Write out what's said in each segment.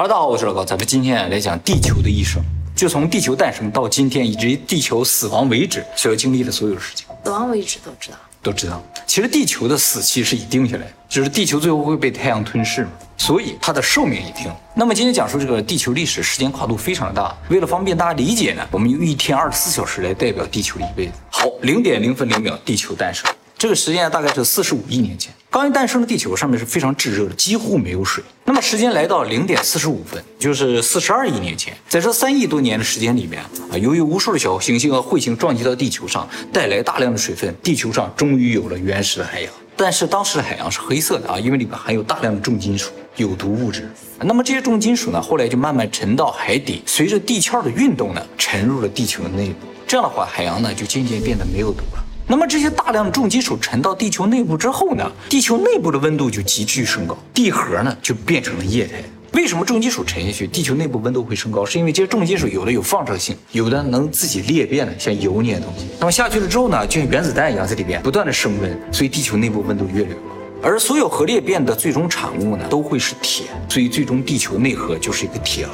哈喽，大家好，我是老高，咱们今天来讲地球的一生，就从地球诞生到今天，以及地球死亡为止，所要经历的所有事情，死亡为止都知道。都知道。其实地球的死期是已定下来的，就是地球最后会被太阳吞噬嘛，所以它的寿命已定。那么今天讲述这个地球历史，时间跨度非常的大，为了方便大家理解呢，我们用一天二十四小时来代表地球的一辈子。好，零点零分零秒，地球诞生。这个时间大概是四十五亿年前，刚一诞生的地球上面是非常炙热的，几乎没有水。那么时间来到零点四十五分，就是四十二亿年前，在这三亿多年的时间里面啊，由于无数的小行星和彗星撞击到地球上，带来大量的水分，地球上终于有了原始的海洋。但是当时的海洋是黑色的啊，因为里面含有大量的重金属、有毒物质。那么这些重金属呢，后来就慢慢沉到海底，随着地壳的运动呢，沉入了地球的内部。这样的话，海洋呢就渐渐变得没有毒了。那么这些大量的重金属沉到地球内部之后呢，地球内部的温度就急剧升高，地核呢就变成了液态。为什么重金属沉下去，地球内部温度会升高？是因为这些重金属有的有放射性，有的能自己裂变的，像油那些东西。那么下去了之后呢，就像原子弹一样在里边不断的升温，所以地球内部温度越来越高。而所有核裂变的最终产物呢，都会是铁，所以最终地球内核就是一个铁核。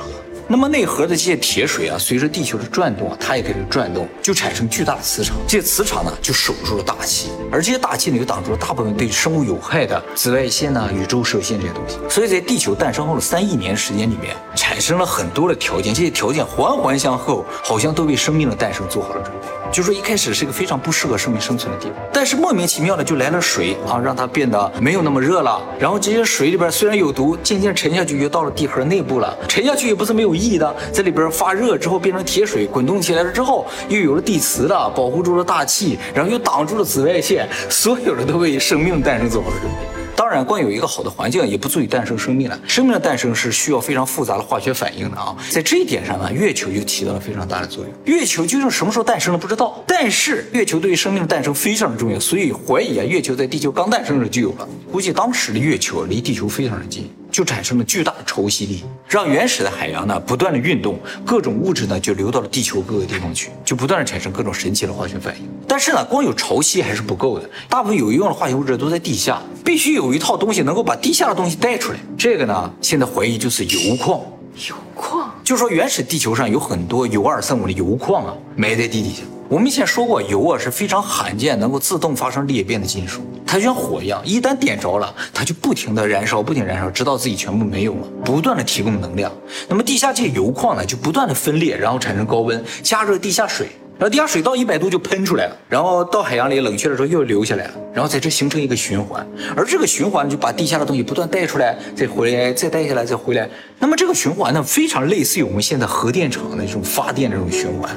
那么内核的这些铁水啊，随着地球的转动啊，它也开始转动，就产生巨大的磁场。这些磁场呢，就守住了大气，而这些大气呢，又挡住了大部分对生物有害的紫外线呐、宇宙射线这些东西。所以在地球诞生后的三亿年时间里面，产生了很多的条件，这些条件环环相扣，好像都为生命的诞生做好了准备。就说一开始是一个非常不适合生命生存的地方，但是莫名其妙的就来了水啊，让它变得没有那么热了。然后这些水里边虽然有毒，渐渐沉下去，又到了地核内部了。沉下去也不是没有意义的，在里边发热之后变成铁水，滚动起来了之后，又有了地磁了，保护住了大气，然后又挡住了紫外线，所有的都为生命诞生做好了准备。当然，光有一个好的环境也不足以诞生生命了。生命的诞生是需要非常复杂的化学反应的啊。在这一点上呢，月球就起到了非常大的作用。月球究竟什么时候诞生的不知道，但是月球对于生命的诞生非常的重要，所以怀疑啊，月球在地球刚诞生时就有了。估计当时的月球离地球非常的近。就产生了巨大的潮汐力，让原始的海洋呢不断的运动，各种物质呢就流到了地球各个地方去，就不断的产生各种神奇的化学反应。但是呢，光有潮汐还是不够的，大部分有用的化学物质都在地下，必须有一套东西能够把地下的东西带出来。这个呢，现在怀疑就是油矿。油矿，就说原始地球上有很多铀二三五的铀矿啊，埋在地底下。我们以前说过，油啊是非常罕见能够自动发生裂变的金属，它就像火一样，一旦点着了，它就不停的燃烧，不停燃烧，直到自己全部没有了，不断的提供能量。那么地下这些油矿呢，就不断的分裂，然后产生高温，加热地下水。然后地下水到一百度就喷出来了，然后到海洋里冷却的时候又流下来了，然后在这形成一个循环，而这个循环就把地下的东西不断带出来，再回来，再带下来，再回来。那么这个循环呢，非常类似于我们现在核电厂的这种发电这种循环，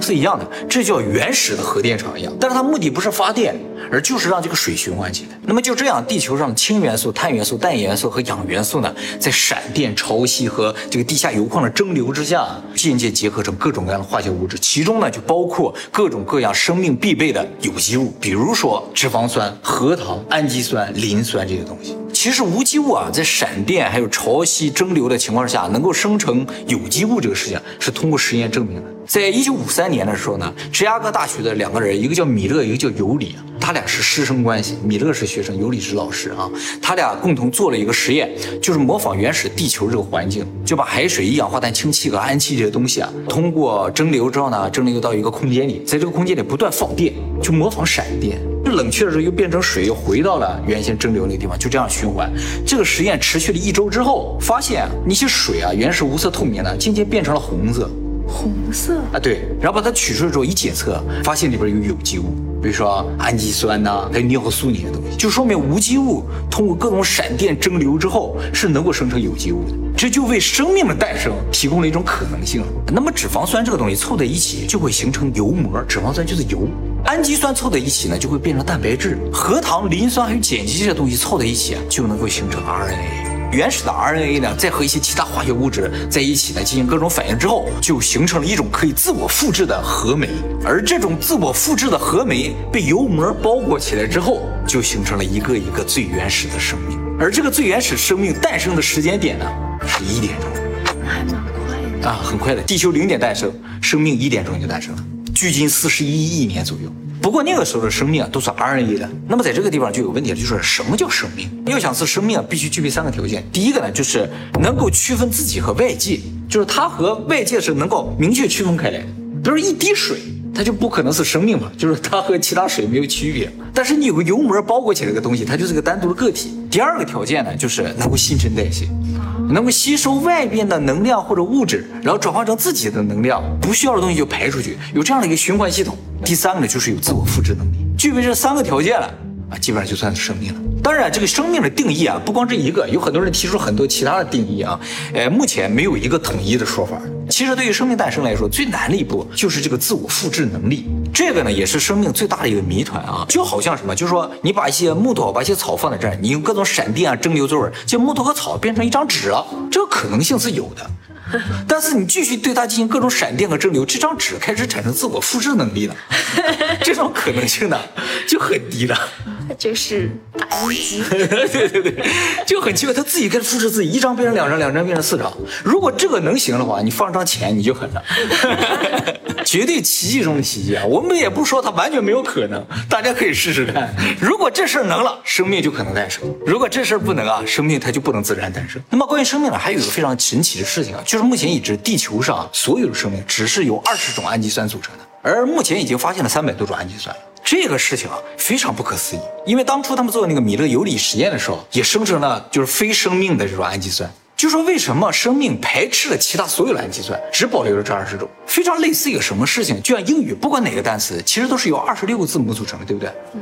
是一样的，这叫原始的核电厂一样。但是它目的不是发电，而就是让这个水循环起来。那么就这样，地球上的氢元素、碳元素、氮元素和氧元素呢，在闪电、潮汐和这个地下油矿的蒸馏之下，渐渐结合成各种各样的化学物质，其中呢就包括各种各样生命必备的有机物，比如说脂肪酸、核糖、氨基酸、磷酸这些东西。其实无机物啊，在闪电还有潮汐蒸馏的情况下，能够生成有机物这个事情，是通过实验证明的。在一九五三年的时候呢，芝加哥大学的两个人，一个叫米勒，一个叫尤里，他俩是师生关系，米勒是学生，尤里是老师啊。他俩共同做了一个实验，就是模仿原始地球这个环境，就把海水、一氧化碳氢气和氨气这些东西啊，通过蒸馏之后呢，蒸馏到一个空间里，在这个空间里不断放电，就模仿闪电。冷却的时候又变成水，又回到了原先蒸馏那个地方，就这样循环。这个实验持续了一周之后，发现那些水啊，原始无色透明的，渐渐变成了红色。红色啊，对。然后把它取出来之后一检测，发现里边有有机物，比如说氨基酸呐，还有尿素那些东西，就说明无机物通过各种闪电蒸馏之后是能够生成有机物的。这就为生命的诞生提供了一种可能性。那么脂肪酸这个东西凑在一起就会形成油膜，脂肪酸就是油。氨基酸凑在一起呢，就会变成蛋白质；核糖、磷酸还有碱基这些东西凑在一起啊，就能够形成 RNA。原始的 RNA 呢，再和一些其他化学物质在一起呢，进行各种反应之后，就形成了一种可以自我复制的核酶。而这种自我复制的核酶被油膜包裹起来之后，就形成了一个一个最原始的生命。而这个最原始生命诞生的时间点呢，是一点钟，啊，很快的。地球零点诞生，生命一点钟就诞生了。距今四十一亿年左右。不过那个时候的生命啊都是 RNA 的，那么在这个地方就有问题了，就是什么叫生命？要想是生命啊，必须具备三个条件。第一个呢，就是能够区分自己和外界，就是它和外界是能够明确区分开来的。比如一滴水，它就不可能是生命嘛，就是它和其他水没有区别。但是你有个油膜包裹起来个东西，它就是个单独的个体。第二个条件呢，就是能够新陈代谢。能够吸收外边的能量或者物质，然后转化成自己的能量，不需要的东西就排出去，有这样的一个循环系统。第三个呢，就是有自我复制能力，具备这三个条件了啊，基本上就算是生命了。当然，这个生命的定义啊，不光这一个，有很多人提出很多其他的定义啊，呃，目前没有一个统一的说法。其实对于生命诞生来说，最难的一步就是这个自我复制能力。这个呢，也是生命最大的一个谜团啊。就好像什么，就是说你把一些木头、把一些草放在这儿，你用各种闪电啊、蒸馏作用，这木头和草变成一张纸了，这个可能性是有的。但是你继续对它进行各种闪电和蒸馏，这张纸开始产生自我复制能力了，这种可能性呢就很低了。他就是打印机，对对对，就很奇怪，他自己开始复制自己，一张变成两张，两张变成四张。如果这个能行的话，你放张钱你就狠了，绝对奇迹中的奇迹啊！我们也不说它完全没有可能，大家可以试试看。如果这事儿能了，生命就可能诞生；如果这事儿不能啊，生命它就不能自然诞生。那么关于生命呢，还有一个非常神奇的事情啊，就是目前已知地球上所有的生命只是由二十种氨基酸组成的，而目前已经发现了三百多种氨基酸。这个事情啊，非常不可思议。因为当初他们做那个米勒尤里实验的时候，也生成了就是非生命的这种氨基酸。就说为什么生命排斥了其他所有的氨基酸，只保留了这二十种？非常类似一个什么事情？就像英语，不管哪个单词，其实都是由二十六个字母组成的，对不对？嗯。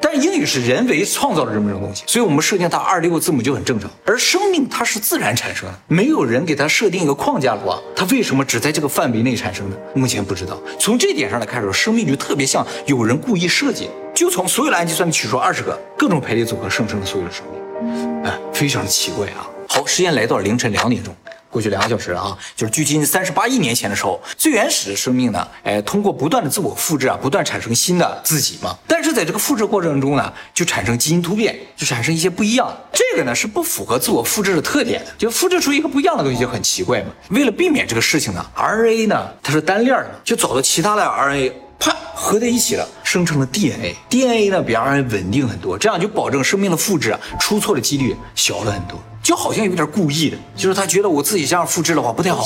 但是英语是人为创造的这么一种东西，所以我们设定它二十六个字母就很正常。而生命它是自然产生的，没有人给它设定一个框架的话，它为什么只在这个范围内产生呢？目前不知道。从这点上来看说，生命就特别像有人故意设计，就从所有的氨基酸取出二十个各种排列组合生成了所有的生命，哎，非常奇怪啊。好，时间来到了凌晨两点钟。过去两个小时了啊，就是距今三十八亿年前的时候，最原始的生命呢，哎，通过不断的自我复制啊，不断产生新的自己嘛。但是在这个复制过程中呢，就产生基因突变，就产生一些不一样。这个呢是不符合自我复制的特点的，就复制出一个不一样的东西就很奇怪嘛。为了避免这个事情呢，RNA 呢它是单链的，就找到其他的 RNA，啪合在一起了，生成了 DNA。DNA 呢比 RNA 稳定很多，这样就保证生命的复制啊出错的几率小了很多。就好像有点故意的，就是他觉得我自己这样复制的话不太好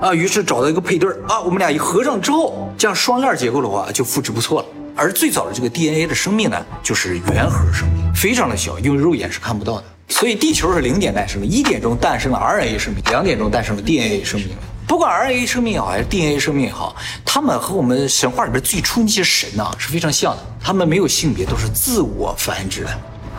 啊，于是找到一个配对啊，我们俩一合上之后，这样双链结构的话就复制不错了。而最早的这个 DNA 的生命呢，就是原核生命，非常的小，因为肉眼是看不到的。所以地球是零点诞生的，一点钟诞生了 RNA 生命，两点钟诞生了 DNA 生命。不管 RNA 生命也好，还是 DNA 生命也好，他们和我们神话里边最初那些神呐是非常像的，他们没有性别，都是自我繁殖的。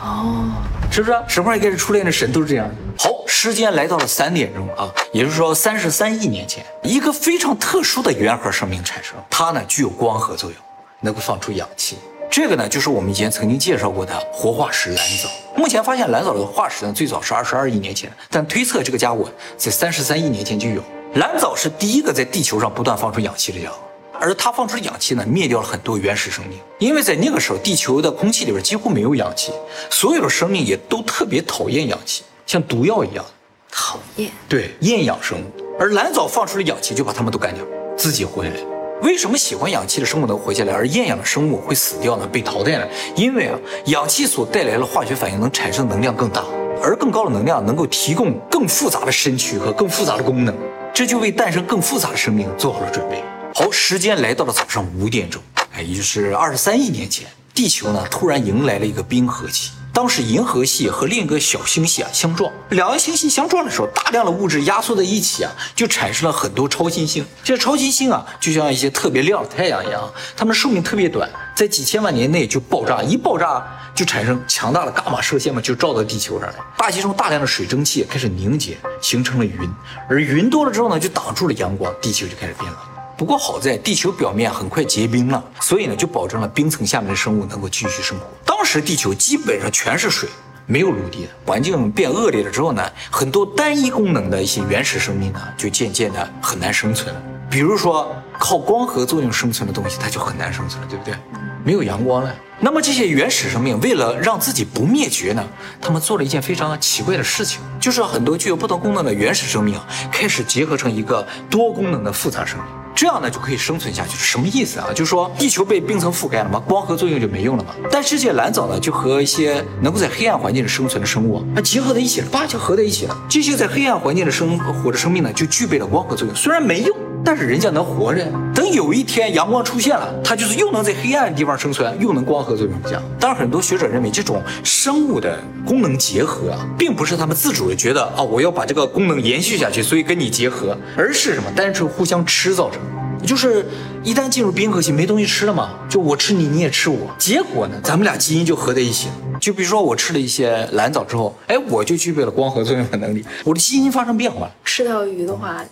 哦。是不是神话一开始初恋的神都是这样的？好，时间来到了三点钟啊，也就是说三十三亿年前，一个非常特殊的原核生命产生，它呢具有光合作用，能够放出氧气。这个呢就是我们以前曾经介绍过的活化石蓝藻。目前发现蓝藻的化石呢最早是二十二亿年前，但推测这个家伙在三十三亿年前就有。蓝藻是第一个在地球上不断放出氧气的家伙。而它放出的氧气呢，灭掉了很多原始生命，因为在那个时候，地球的空气里边几乎没有氧气，所有的生命也都特别讨厌氧气，像毒药一样，讨厌。对，厌氧生物。而蓝藻放出的氧气就把它们都干掉，自己活下来。为什么喜欢氧气的生物能活下来，而厌氧的生物会死掉呢？被淘汰呢？因为啊，氧气所带来的化学反应能产生能量更大，而更高的能量能够提供更复杂的身躯和更复杂的功能，这就为诞生更复杂的生命做好了准备。好，时间来到了早上五点钟，哎，也就是二十三亿年前，地球呢突然迎来了一个冰河期。当时银河系和另一个小星系啊相撞，两个星系相撞的时候，大量的物质压缩在一起啊，就产生了很多超新星。这超新星啊，就像一些特别亮的太阳一样，它们寿命特别短，在几千万年内就爆炸，一爆炸就产生强大的伽马射线嘛，就照到地球上了。大气中大量的水蒸气开始凝结，形成了云，而云多了之后呢，就挡住了阳光，地球就开始变冷。不过好在地球表面很快结冰了，所以呢就保证了冰层下面的生物能够继续生活。当时地球基本上全是水，没有陆地的环境变恶劣了之后呢，很多单一功能的一些原始生命呢就渐渐的很难生存。比如说靠光合作用生存的东西，它就很难生存了，对不对？没有阳光了。那么这些原始生命为了让自己不灭绝呢，他们做了一件非常奇怪的事情，就是很多具有不同功能的原始生命，开始结合成一个多功能的复杂生命。这样呢就可以生存下去。什么意思啊？就是说地球被冰层覆盖了嘛，光合作用就没用了嘛。但世界蓝藻呢，就和一些能够在黑暗环境里生存的生物啊结合在一起了，巴结合在一起了。这些在黑暗环境的生活着生命呢，就具备了光合作用，虽然没用。但是人家能活着，等有一天阳光出现了，它就是又能在黑暗的地方生存，又能光合作用这样。当然，很多学者认为这种生物的功能结合啊，并不是他们自主的觉得啊，我要把这个功能延续下去，所以跟你结合，而是什么？单纯互相吃造成。就是一旦进入冰河期，没东西吃了嘛，就我吃你，你也吃我，结果呢，咱们俩基因就合在一起了。就比如说我吃了一些蓝藻之后，哎，我就具备了光合作用的能力，我的基因发生变化了。吃到鱼的话，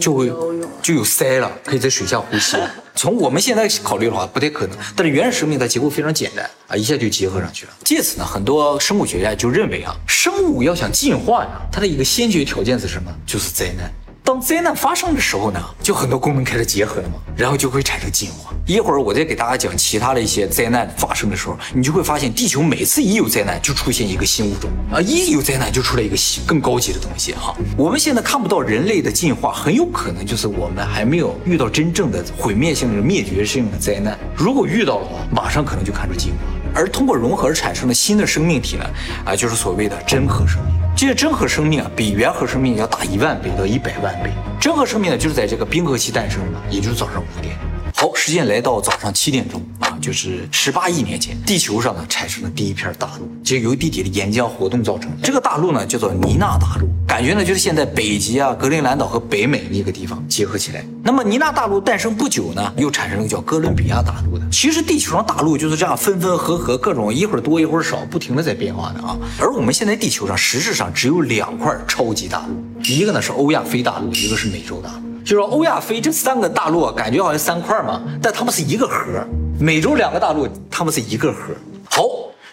就会就有鳃了，可以在水下呼吸。从我们现在考虑的话，不太可能。但是原始生命它结构非常简单啊，一下就结合上去了。借此呢，很多生物学家就认为啊，生物要想进化呀，它的一个先决条件是什么？就是灾难。当灾难发生的时候呢，就很多功能开始结合了嘛，然后就会产生进化。一会儿我再给大家讲其他的一些灾难发生的时候，你就会发现地球每次一有灾难就出现一个新物种啊，一有灾难就出来一个新更高级的东西哈。我们现在看不到人类的进化，很有可能就是我们还没有遇到真正的毁灭性的灭绝性的灾难。如果遇到的话，马上可能就看出进化。而通过融合而产生的新的生命体呢，啊，就是所谓的真核生命。这些真核生命啊，比原核生命要大一万倍到一百万倍。真核生命呢，就是在这个冰河期诞生的，也就是早上五点。好，时间来到早上七点钟，就是十八亿年前，地球上呢产生了第一片大陆，就由地底的岩浆活动造成。这个大陆呢叫做尼纳大陆，感觉呢就是现在北极啊、格陵兰岛和北美那个地方结合起来。那么尼纳大陆诞生不久呢，又产生了叫哥伦比亚大陆的。其实地球上大陆就是这样分分合合，各种一会儿多一会儿少，不停的在变化的啊。而我们现在地球上实质上只有两块超级大陆，一个呢是欧亚非大陆，一个是美洲大陆。就是欧亚非这三个大陆，感觉好像三块嘛，但它们是一个核。美洲两个大陆，它们是一个核。好，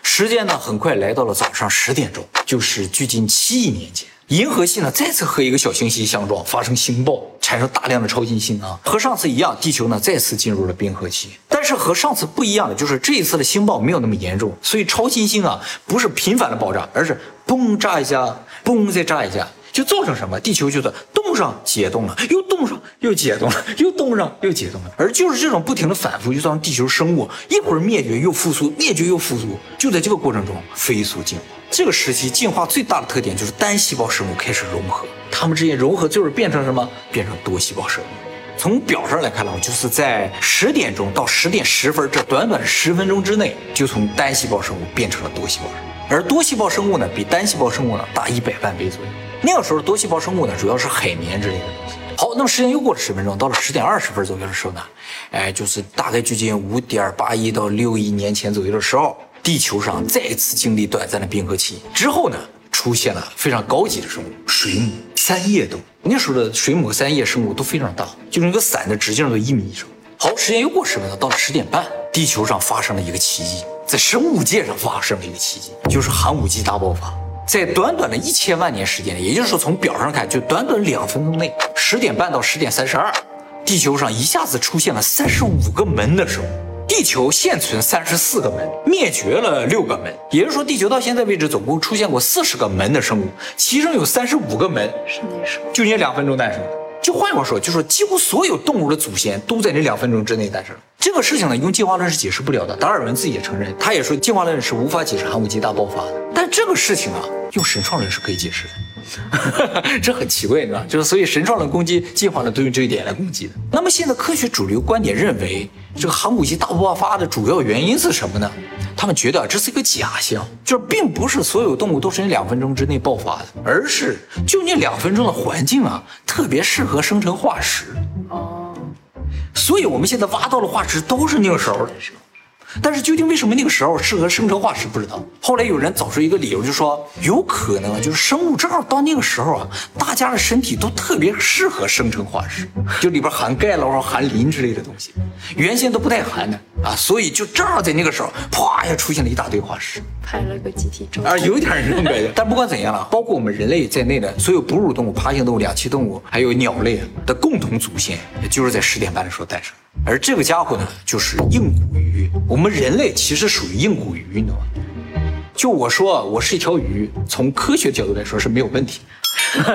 时间呢很快来到了早上十点钟，就是距今七亿年前，银河系呢再次和一个小行星相撞，发生星爆，产生大量的超新星啊。和上次一样，地球呢再次进入了冰河期。但是和上次不一样的就是，这一次的星爆没有那么严重，所以超新星啊不是频繁的爆炸，而是嘣炸一下，嘣再炸一下。就造成什么？地球就是冻上解冻了，又冻上又解冻了，又冻上又解冻了。而就是这种不停的反复，就造成地球生物一会儿灭绝又复苏，灭绝又复苏。就在这个过程中飞速进化。这个时期进化最大的特点就是单细胞生物开始融合，它们之间融合就是变成什么？变成多细胞生物。从表上来看的话，就是在十点钟到十点十分这短短十分钟之内，就从单细胞生物变成了多细胞生物。而多细胞生物呢，比单细胞生物呢大一百万倍左右。那个时候多细胞生物呢，主要是海绵之类的东西。好，那么时间又过了十分钟，到了十点二十分左右的时候呢，哎，就是大概距今五点八亿到六亿年前左右的时候，地球上再次经历短暂的冰河期之后呢，出现了非常高级的生物——水母、三叶动物。那时候的水母三叶生物都非常大，就是那个伞的直径都一米以上。好，时间又过十分钟，到了十点半，地球上发生了一个奇迹，在生物界上发生了一个奇迹，就是寒武纪大爆发。在短短的一千万年时间里，也就是说从表上看，就短短两分钟内，十点半到十点三十二，地球上一下子出现了三十五个门的时候。地球现存三十四个门，灭绝了六个门，也就是说，地球到现在为止总共出现过四十个门的生物，其中有三十五个门是那时候就那两分钟诞生的。就换句话说，就说几乎所有动物的祖先都在那两分钟之内诞生。这个事情呢，用进化论是解释不了的。达尔文自己也承认，他也说进化论是无法解释寒武纪大爆发的。但这个事情啊。用神创论是可以解释的，这很奇怪，对吧？就是所以神创论攻击进化论都用这一点来攻击的。那么现在科学主流观点认为，这个寒武纪大爆发的主要原因是什么呢？他们觉得这是一个假象，就是并不是所有动物都是在两分钟之内爆发的，而是就那两分钟的环境啊，特别适合生成化石。所以我们现在挖到的化石都是那个时候的。但是究竟为什么那个时候适合生成化石不知道。后来有人找出一个理由，就说有可能就是生物正好到那个时候啊，大家的身体都特别适合生成化石，就里边含钙了或含磷之类的东西，原先都不带含的啊，所以就正好在那个时候，啪呀出现了一大堆化石，拍了个集体照啊，有点这种感觉。但不管怎样了，包括我们人类在内的所有哺乳动物、爬行动物、两栖动物，还有鸟类的共同祖先，也就是在十点半的时候诞生。而这个家伙呢，就是硬骨鱼。我们人类其实属于硬骨鱼，你知道吗？就我说，我是一条鱼，从科学角度来说是没有问题。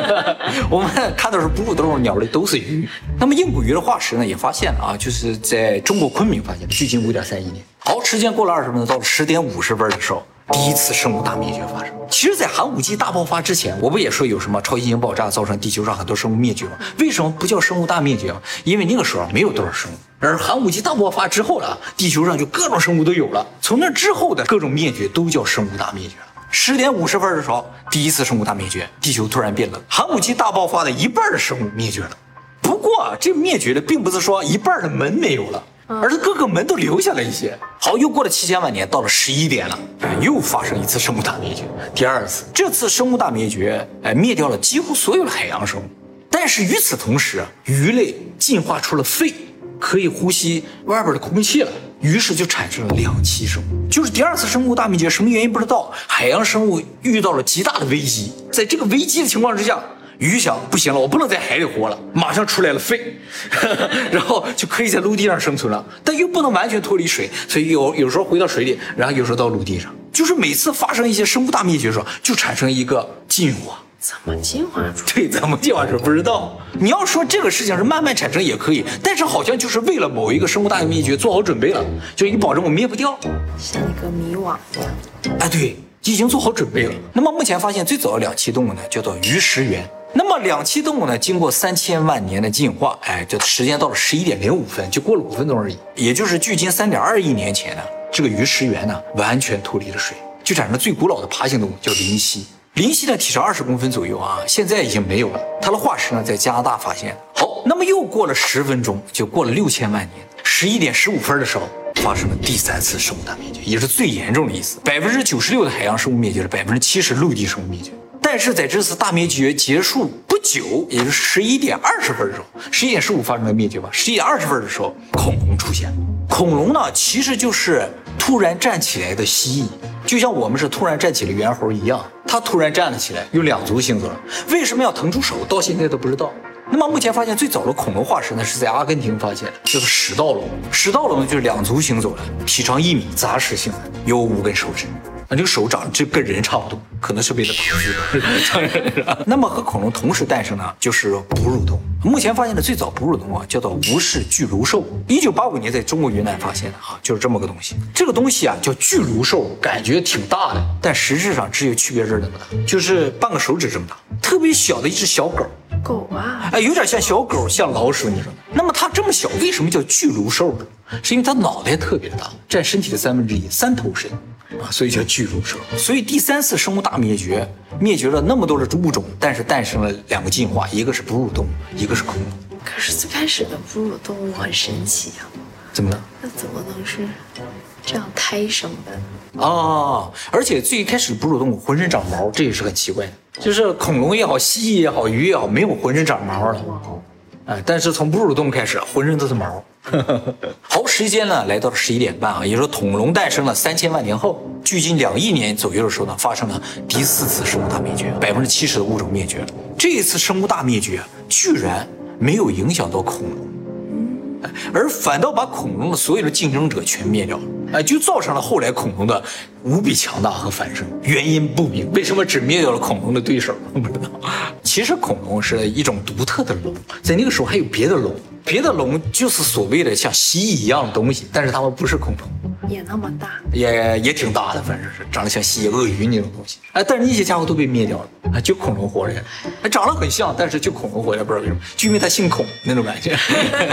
我们看到是哺乳动物、鸟类都是鱼。那么硬骨鱼的化石呢，也发现了啊，就是在中国昆明发现的，距今五点三亿年。好，时间过了二十分钟，到了十点五十分的时候，第一次生物大灭绝发生。其实，在寒武纪大爆发之前，我不也说有什么超新星爆炸造成地球上很多生物灭绝吗？为什么不叫生物大灭绝？因为那个时候没有多少生物。而寒武纪大爆发之后了，地球上就各种生物都有了。从那之后的各种灭绝都叫生物大灭绝。十点五十分的时候，第一次生物大灭绝，地球突然变冷，寒武纪大爆发的一半的生物灭绝了。不过，这灭绝的并不是说一半的门没有了，而是各个门都留下了一些。好，又过了七千万年，到了十一点了，又发生一次生物大灭绝，第二次。这次生物大灭绝，哎，灭掉了几乎所有的海洋生物。但是与此同时，鱼类进化出了肺。可以呼吸外边的空气了，于是就产生了两栖生物，就是第二次生物大灭绝，什么原因不知道，海洋生物遇到了极大的危机，在这个危机的情况之下，鱼想不行了，我不能在海里活了，马上出来了肺，然后就可以在陆地上生存了，但又不能完全脱离水，所以有有时候回到水里，然后有时候到陆地上，就是每次发生一些生物大灭绝的时候，就产生一个进化。怎么进化出？对，怎么进化出不知道。你要说这个事情是慢慢产生也可以，但是好像就是为了某一个生物大灭绝做好准备了，就你保证我灭不掉，像一个迷惘一样。哎，对，已经做好准备了。那么目前发现最早的两栖动物呢，叫做鱼食猿。那么两栖动物呢，经过三千万年的进化，哎，这时间到了十一点零五分，就过了五分钟而已，也就是距今三点二亿年前呢，这个鱼食源呢，完全脱离了水，就产生最古老的爬行动物，叫灵犀。灵犀的体长二十公分左右啊，现在已经没有了。它的化石呢，在加拿大发现。好，那么又过了十分钟，就过了六千万年。十一点十五分的时候，发生了第三次生物大灭绝，也是最严重的一次。百分之九十六的海洋生物灭绝了，百分之七十陆地生物灭绝。但是在这次大灭绝结束不久，也就是十一点二十分的时候，十一点十五发生了灭绝吧。十一点二十分的时候，恐龙出现。恐龙呢，其实就是突然站起来的蜥蜴，就像我们是突然站起了猿猴一样。它突然站了起来，用两足行走了。为什么要腾出手？到现在都不知道。那么目前发现最早的恐龙化石呢，是在阿根廷发现的，叫做始盗龙。始盗龙就是两足行走的，体长一米，杂食性的，有五根手指。啊，这个手长得就跟人差不多，可能是为了爬的。那么和恐龙同时诞生呢，就是哺乳动物。目前发现的最早哺乳动物啊叫做无氏巨颅兽，一九八五年在中国云南发现的啊，就是这么个东西。这个东西啊叫巨颅兽，感觉挺大的，但实质上只有区别字那么大，就是半个手指这么大，特别小的一只小狗。狗啊，哎，有点像小狗，像老鼠，你说？那么它这么小，为什么叫巨颅兽呢？是因为它脑袋特别的大，占身体的三分之一，三头身。啊，所以叫巨乳蛇。所以第三次生物大灭绝，灭绝了那么多的物种，但是诞生了两个进化，一个是哺乳动物，一个是恐龙。可是最开始的哺乳动物很神奇啊，怎么了？那怎么能是这样胎生的？哦，而且最开始哺乳动物浑身长毛，这也是很奇怪的。就是恐龙也好，蜥蜴也好，鱼也好，没有浑身长毛的。哎，但是从哺乳动物开始，浑身都是毛。好，时间呢来到了十一点半啊，也就是说恐龙诞生了三千万年后，距今两亿年左右的时候呢，发生了第四次生物大灭绝，百分之七十的物种灭绝。这一次生物大灭绝居然没有影响到恐龙，而反倒把恐龙的所有的竞争者全灭掉了。哎，就造成了后来恐龙的无比强大和繁盛，原因不明。为什么只灭掉了恐龙的对手？不知道。其实恐龙是一种独特的龙，在那个时候还有别的龙，别的龙就是所谓的像蜥蜴一样的东西，但是它们不是恐龙，也那么大，也也挺大的，反正是长得像蜥蜴、鳄鱼那种东西。哎，但是那些家伙都被灭掉了，啊，就恐龙活着，哎长得很像，但是就恐龙活着，不知道为什么，就因为它姓孔那种感觉。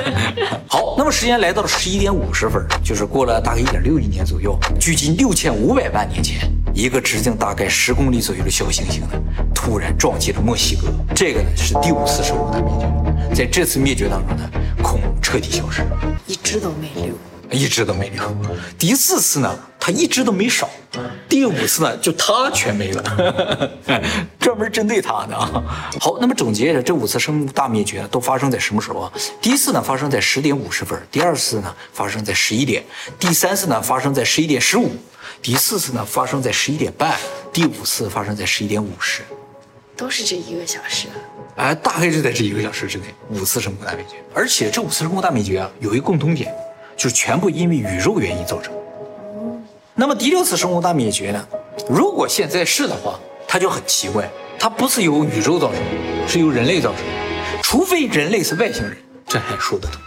好，那么时间来到了十一点五十分，就是过了大概一点。六亿年左右，距今六千五百万年前，一个直径大概十公里左右的小行星呢，突然撞击了墨西哥。这个呢是第五次生物大灭绝，在这次灭绝当中呢，彻底消失了，一只都没留。一只都没留。第四次呢，他一只都没少。第五次呢，就他全没了，专门针对他的啊。好，那么总结一下，这五次生物大灭绝都发生在什么时候啊？第一次呢，发生在十点五十分；第二次呢，发生在十一点；第三次呢，发生在十一点十五；第四次呢，发生在十一点半；第五次发生在十一点五十。都是这一个小时。哎，大概就在这一个小时之内，五次生物大灭绝。而且这五次生物大灭绝啊，有一个共同点。就是全部因为宇宙原因造成。那么第六次生物大灭绝呢？如果现在是的话，它就很奇怪。它不是由宇宙造成的，是由人类造成的，除非人类是外星人，这还说得通。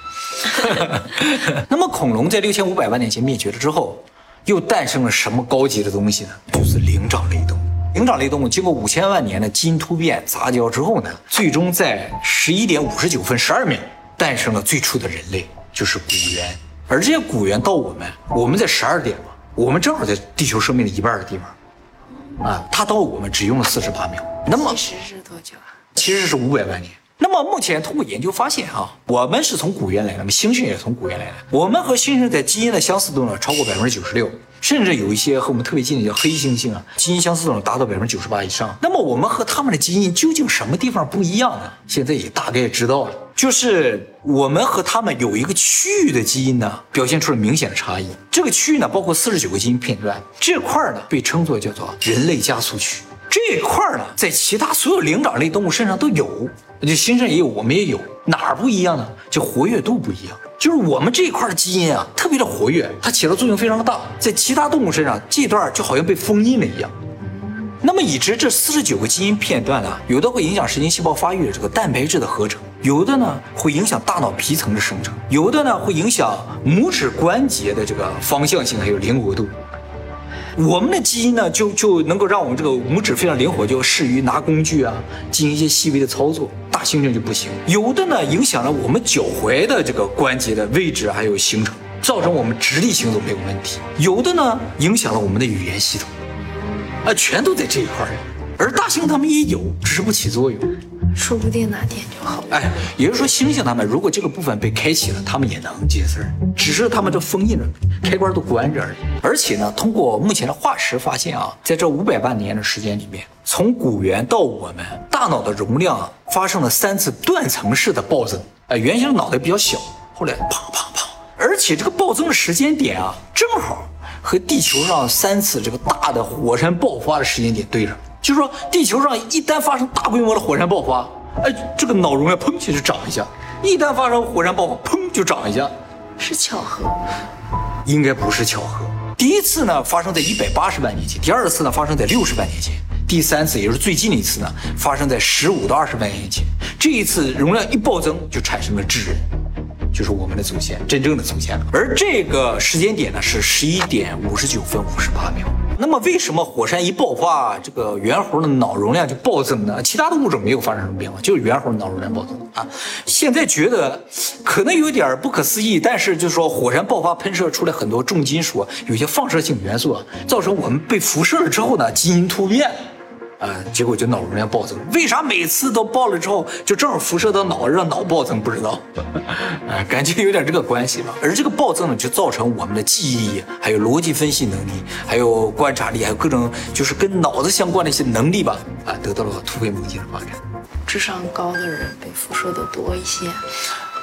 那么恐龙在六千五百万年前灭绝了之后，又诞生了什么高级的东西呢？就是灵长类动物。灵长类动物经过五千万年的基因突变杂交之后呢，最终在十一点五十九分十二秒诞生了最初的人类，就是古猿。而这些古猿到我们，我们在十二点嘛，我们正好在地球生命的一半的地方，啊，它到我们只用了四十八秒。那么其实是多久啊？其实是五百万年。那么目前通过研究发现，哈，我们是从古猿来的，那么猩猩也从古猿来的。我们和猩猩在基因的相似度呢超过百分之九十六，甚至有一些和我们特别近的叫黑猩猩啊，基因相似度达到百分之九十八以上。那么我们和他们的基因究竟什么地方不一样呢？现在也大概知道了，就是我们和他们有一个区域的基因呢表现出了明显的差异。这个区域呢包括四十九个基因片段，这块呢被称作叫做人类加速区。这一块呢，在其他所有灵长类动物身上都有，就猩猩也有，我们也有，哪儿不一样呢？就活跃度不一样，就是我们这一块的基因啊，特别的活跃，它起的作用非常的大，在其他动物身上这段就好像被封印了一样。那么已知这四十九个基因片段呢，有的会影响神经细胞发育的这个蛋白质的合成，有的呢会影响大脑皮层的生成，有的呢会影响拇指关节的这个方向性还有灵活度。我们的基因呢，就就能够让我们这个拇指非常灵活，就适于拿工具啊，进行一些细微的操作。大猩猩就不行。有的呢，影响了我们脚踝的这个关节的位置还有形成，造成我们直立行走没有问题。有的呢，影响了我们的语言系统，啊，全都在这一块儿。而大猩他们也有，只是不起作用。说不定哪天就好。哎，也就是说，猩猩他们如果这个部分被开启了，他们也能记事，只是他们这封印着，开关都关着而已。而且呢，通过目前的化石发现啊，在这五百万年的时间里面，从古猿到我们，大脑的容量啊发生了三次断层式的暴增。哎，原先脑袋比较小，后来啪啪啪，而且这个暴增的时间点啊，正好和地球上三次这个大的火山爆发的时间点对上。就是说，地球上一旦发生大规模的火山爆发，哎，这个脑容量砰就涨一下；一旦发生火山爆发，砰就涨一下，是巧合？应该不是巧合。第一次呢发生在一百八十万年前，第二次呢发生在六十万年前，第三次也就是最近的一次呢发生在十五到二十万年前。这一次容量一暴增，就产生了智人，就是我们的祖先，真正的祖先了。而这个时间点呢是十一点五十九分五十八秒。那么为什么火山一爆发，这个猿猴的脑容量就暴增呢？其他的物种没有发生什么变化，就是猿猴脑容量暴增啊。现在觉得可能有点不可思议，但是就是说火山爆发喷射出来很多重金属，有些放射性元素啊，造成我们被辐射了之后呢，基因突变。啊，结果就脑容量暴增。为啥每次都爆了之后，就正好辐射到脑，让脑暴增？不知道，啊，感觉有点这个关系吧。而这个暴增呢，就造成我们的记忆、还有逻辑分析能力、还有观察力，还有各种就是跟脑子相关的一些能力吧，啊，得到了突飞猛进的发展。智商高的人被辐射的多一些，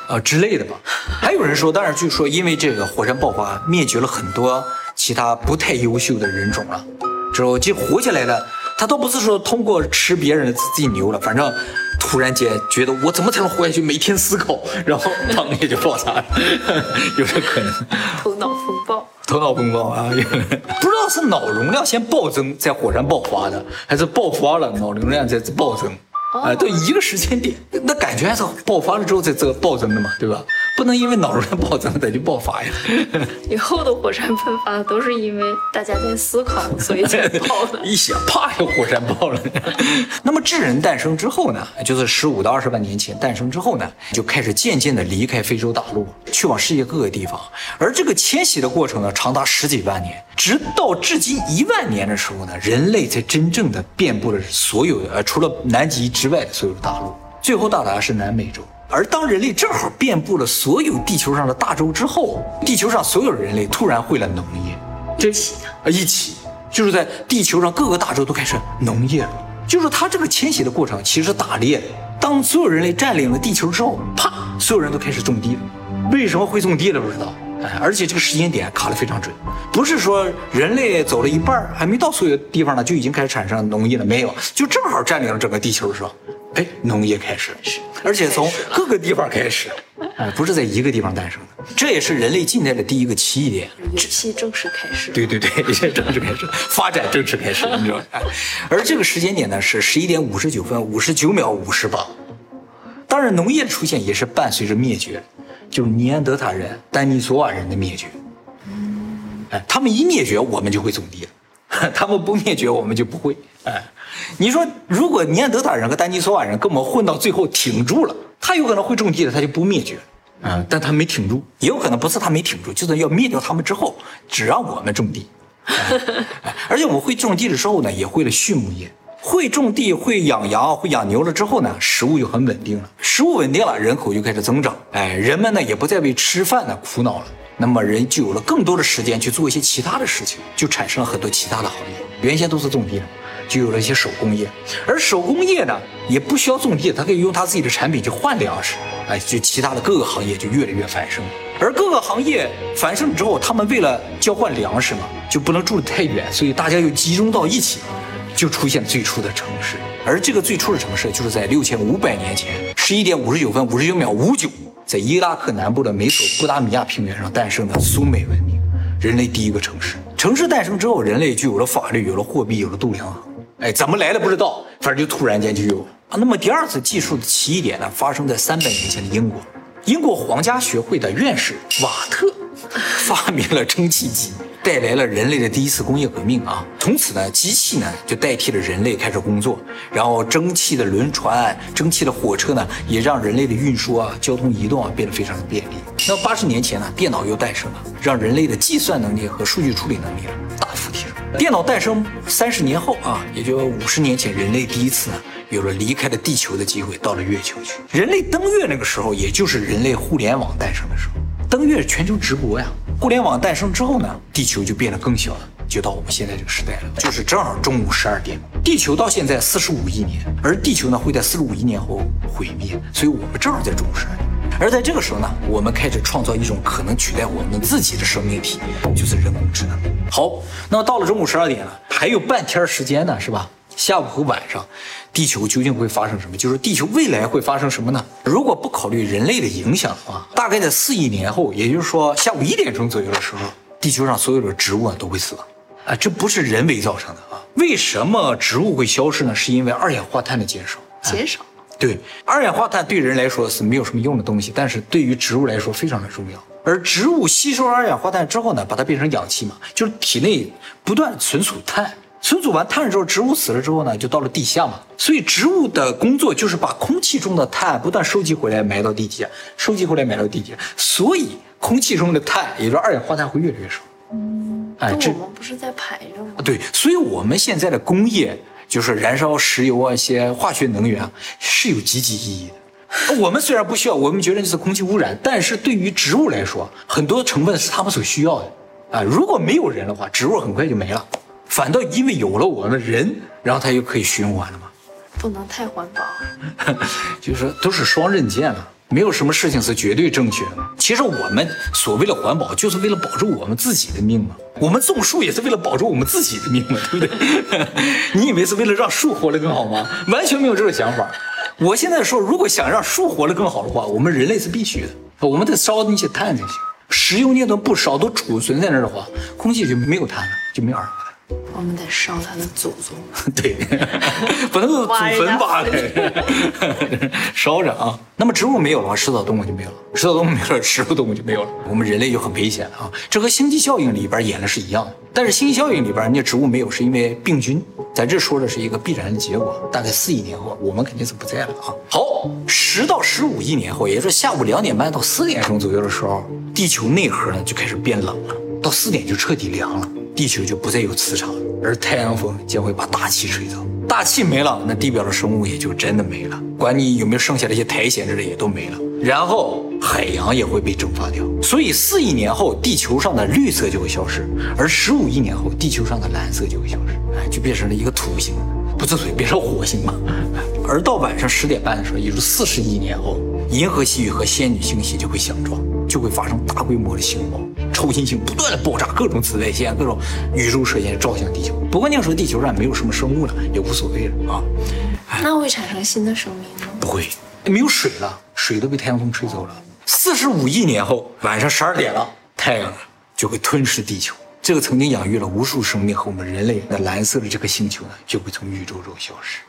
呃之类的吧。还有人说，当然据说因为这个火山爆发灭绝了很多其他不太优秀的人种了，之后就活下来了。他倒不是说通过吃别人的自己牛了，反正突然间觉得我怎么才能活下去，每天思考，然后当也就爆炸了，有这可能。头脑风暴，头脑风暴啊！不知道是脑容量先暴增在火山爆发的，还是爆发了脑容量在暴增。啊，都一个时间点，那感觉还是爆发了之后才这个暴增的嘛，对吧？不能因为脑容量暴增它就爆发呀。以后的火山喷发都是因为大家在思考，所以才爆的。一想，啪，就火山爆了。那么智人诞生之后呢，就是十五到二十万年前诞生之后呢，就开始渐渐的离开非洲大陆，去往世界各个地方。而这个迁徙的过程呢，长达十几万年，直到至今一万年的时候呢，人类才真正的遍布了所有的，呃，除了南极之外的所有的大陆，最后到达是南美洲。而当人类正好遍布了所有地球上的大洲之后，地球上所有人类突然会了农业，一起啊一起，就是在地球上各个大洲都开始农业了。就是它这个迁徙的过程其实是打猎。当所有人类占领了地球之后，啪，所有人都开始种地了。为什么会种地了？不知道。哎，而且这个时间点卡的非常准，不是说人类走了一半还没到所有地方呢，就已经开始产生农业了，没有，就正好占领了整个地球的时候，哎，农业开始，而且从各个地方开始，哎，不是在一个地方诞生的。这也是人类近代的第一个奇异点。游戏正式开始。对对对，正式开始，发展正式开始，你知道吗？而这个时间点呢，是十一点五十九分五十九秒五十八。当然，农业的出现也是伴随着灭绝，就是尼安德塔人、丹尼索瓦人的灭绝。哎，他们一灭绝，我们就会种地了。他们不灭绝，我们就不会。哎，你说如果尼安德塔人和丹尼索瓦人跟我们混到最后挺住了，他有可能会种地的，他就不灭绝。嗯，但他没挺住，也有可能不是他没挺住，就是要灭掉他们之后，只让我们种地。而且我们会种地的时候呢，也会了畜牧业，会种地、会养羊、会养牛了之后呢，食物就很稳定了。食物稳定了，人口就开始增长。哎，人们呢也不再为吃饭呢苦恼了。那么人就有了更多的时间去做一些其他的事情，就产生了很多其他的行业。原先都是种地的，就有了一些手工业。而手工业呢，也不需要种地，它可以用它自己的产品去换粮食。哎，就其他的各个行业就越来越繁盛。而各个行业繁盛之后，他们为了交换粮食嘛，就不能住得太远，所以大家又集中到一起，就出现最初的城市。而这个最初的城市，就是在六千五百年前十一点五十九分五十九秒五九。在伊拉克南部的美索不达米亚平原上诞生的苏美文明，人类第一个城市。城市诞生之后，人类就有了法律，有了货币，有了度量衡。哎，怎么来的不知道，反正就突然间就有了。那么第二次技术的奇异点呢，发生在三百年前的英国。英国皇家学会的院士瓦特发明了蒸汽机。带来了人类的第一次工业革命啊！从此呢，机器呢就代替了人类开始工作，然后蒸汽的轮船、蒸汽的火车呢，也让人类的运输啊、交通移动啊变得非常的便利。那八十年前呢，电脑又诞生了，让人类的计算能力和数据处理能力大幅提升。电脑诞生三十年后啊，也就五十年前，人类第一次呢有了离开了地球的机会，到了月球去。人类登月那个时候，也就是人类互联网诞生的时候。登月全球直播呀！互联网诞生之后呢，地球就变得更小了，就到我们现在这个时代了，就是正好中午十二点。地球到现在四十五亿年，而地球呢会在四十五亿年后毁灭，所以我们正好在中午十二点。而在这个时候呢，我们开始创造一种可能取代我们自己的生命体，就是人工智能。好，那么到了中午十二点了，还有半天时间呢，是吧？下午和晚上，地球究竟会发生什么？就是地球未来会发生什么呢？如果不考虑人类的影响的话，大概在四亿年后，也就是说下午一点钟左右的时候，地球上所有的植物啊都会死亡。啊，这不是人为造成的啊！为什么植物会消失呢？是因为二氧化碳的减少。减少。对，二氧化碳对人来说是没有什么用的东西，但是对于植物来说非常的重要。而植物吸收二氧化碳之后呢，把它变成氧气嘛，就是体内不断存储碳。存储完碳之后，植物死了之后呢，就到了地下嘛。所以植物的工作就是把空气中的碳不断收集回来，埋到地底下，收集回来埋到地底下。所以空气中的碳，也就是二氧化碳会越来越少。嗯，哎，这我们不是在排着吗？对，所以我们现在的工业就是燃烧石油啊，一些化学能源啊，是有积极意义的。我们虽然不需要，我们觉得这是空气污染，但是对于植物来说，很多成分是他们所需要的。啊，如果没有人的话，植物很快就没了。反倒因为有了我们人，然后它又可以循环了嘛？不能太环保，就是说都是双刃剑了，没有什么事情是绝对正确的。其实我们所谓的环保，就是为了保住我们自己的命嘛。我们种树也是为了保住我们自己的命嘛，对不对？你以为是为了让树活得更好吗？完全没有这个想法。我现在说，如果想让树活得更好的话，我们人类是必须的，我们得烧那些碳才行。石油那都不烧，都储存在那儿的话，空气就没有碳了，就没有二氧化碳。我们得烧他的祖宗，对，不能祖坟挖开，烧着啊。那么植物没有了话，食草动物就没有了，食草动物没有了，食肉动物就没有了，我们人类就很危险了啊。这和星际效应里边演的是一样的，但是星际效应里边，人家植物没有，是因为病菌。在这说的是一个必然的结果，大概四亿年后，我们肯定是不在了啊。好，十到十五亿年后，也就是下午两点半到四点钟左右的时候，地球内核呢就开始变冷了，到四点就彻底凉了。地球就不再有磁场，而太阳风将会把大气吹走。大气没了，那地表的生物也就真的没了。管你有没有剩下那些苔藓之类，也都没了。然后海洋也会被蒸发掉。所以四亿年后，地球上的绿色就会消失，而十五亿年后，地球上的蓝色就会消失，哎，就变成了一个土星，不是水，变成火星嘛。而到晚上十点半的时候，也就是四十亿年后，银河系和仙女星系就会相撞，就会发生大规模的星爆。超新星不断的爆炸，各种紫外线、各种宇宙射线照向地球。不过那个时候地球上没有什么生物了，也无所谓了啊。那会产生新的生命吗？不会，没有水了，水都被太阳风吹走了。四十五亿年后，晚上十二点了，太阳就会吞噬地球。这个曾经养育了无数生命和我们人类的蓝色的这颗星球呢，就会从宇宙中消失。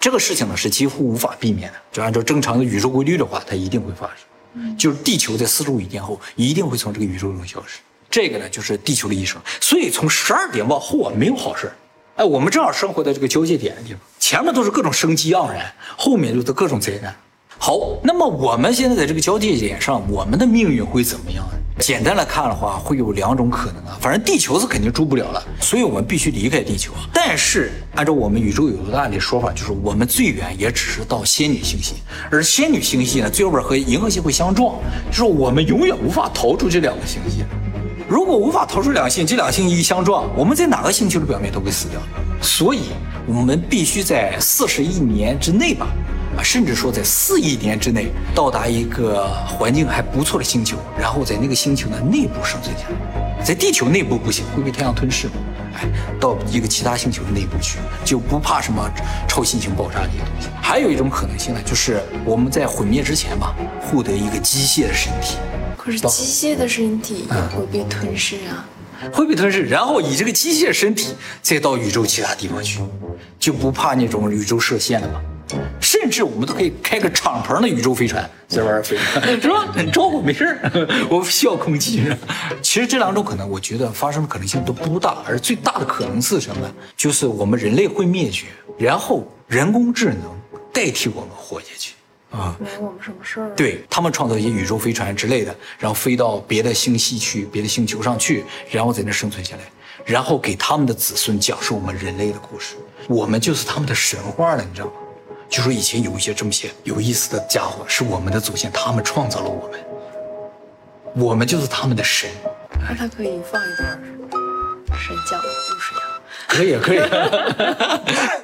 这个事情呢是几乎无法避免的，就按照正常的宇宙规律的话，它一定会发生。就是地球在四十五亿年后一定会从这个宇宙中消失。这个呢就是地球的一生。所以从十二点往后啊没有好事哎，我们正好生活在这个交界点的地方，前面都是各种生机盎然，后面就是各种灾难。好，那么我们现在在这个交界点上，我们的命运会怎么样呢？简单来看的话，会有两种可能啊。反正地球是肯定住不了了，所以我们必须离开地球。但是按照我们宇宙有多大的说法，就是我们最远也只是到仙女星系，而仙女星系呢，最后边和银河系会相撞，就是我们永远无法逃出这两个星系。如果无法逃出两星，这两个星系一相撞，我们在哪个星球的表面都会死掉。所以，我们必须在四十亿年之内吧。啊，甚至说在四亿年之内到达一个环境还不错的星球，然后在那个星球的内部生存下来，在地球内部不行，会被太阳吞噬嘛？哎，到一个其他星球的内部去，就不怕什么超新星爆炸这些东西。还有一种可能性呢，就是我们在毁灭之前吧，获得一个机械的身体。可是机械的身体也会被吞噬啊，会被吞噬，然后以这个机械身体再到宇宙其他地方去，就不怕那种宇宙射线了吗？甚至我们都可以开个敞篷的宇宙飞船在玩飞，是吧？招呼没事我不需要空气。其实这两种可能，我觉得发生的可能性都不大，而最大的可能是什么？就是我们人类会灭绝，然后人工智能代替我们活下去啊，没我们什么事儿。对他们创造一些宇宙飞船之类的，然后飞到别的星系去，别的星球上去，然后在那生存下来，然后给他们的子孙讲述我们人类的故事。我们就是他们的神话了，你知道吗？就说以前有一些这么些有意思的家伙，是我们的祖先，他们创造了我们，我们就是他们的神。那他可以放一段神教故事呀？可以，可以。